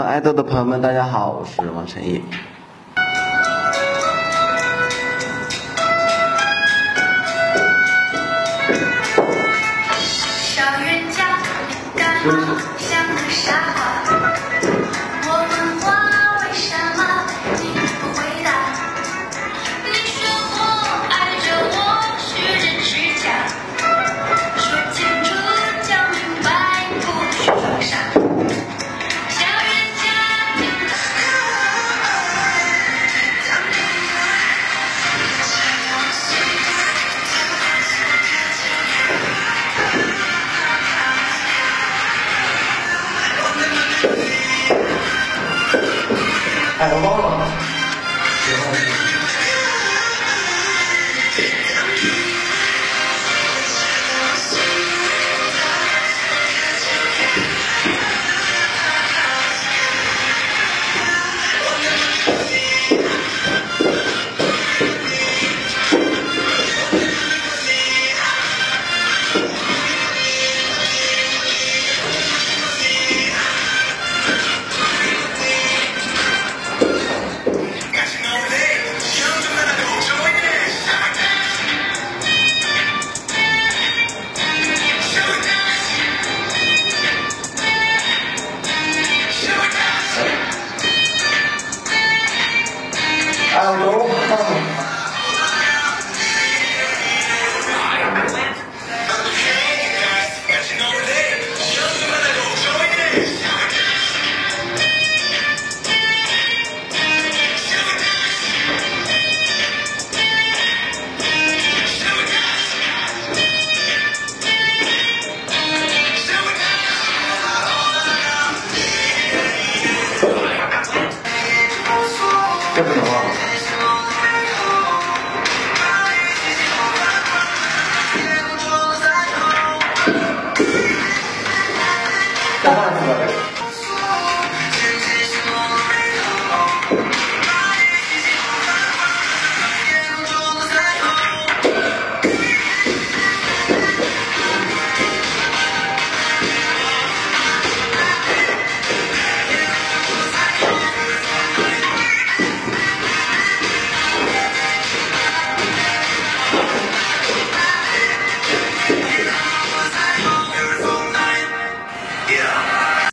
爱豆的朋友们大家好我是王晨艺我忘了 I'll go. 这不能我